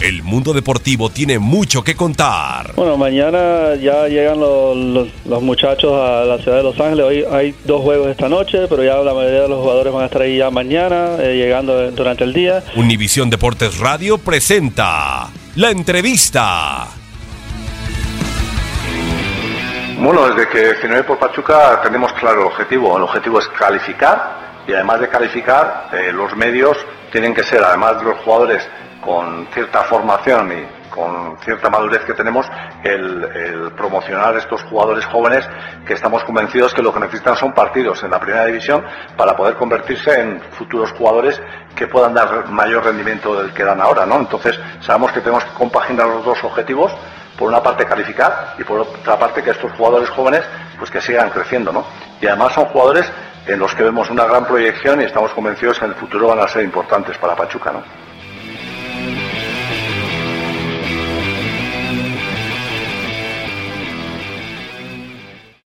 El mundo deportivo tiene mucho que contar. Bueno, mañana ya llegan los, los, muchachos a la ciudad de Los Ángeles. Hoy hay dos juegos esta noche, pero ya la mayoría de los jugadores van a estar ahí ya mañana, eh, llegando durante el día. Univisión Deportes Radio presenta la entrevista. Bueno, desde que firmé por Pachuca tenemos claro el objetivo. El objetivo es calificar y además de calificar, eh, los medios tienen que ser, además de los jugadores con cierta formación y con cierta madurez que tenemos, el, promocionar estos jugadores jóvenes que estamos convencidos que lo que necesitan son partidos en la primera división para poder convertirse en futuros jugadores que puedan dar mayor rendimiento del que dan ahora, ¿no? Entonces, sabemos que tenemos que compaginar los dos objetivos, por una parte calificar y por otra parte que estos jugadores jóvenes pues que sigan creciendo, ¿no? Y además son jugadores en los que vemos una gran proyección y estamos convencidos que en el futuro van a ser importantes para Pachuca, ¿no?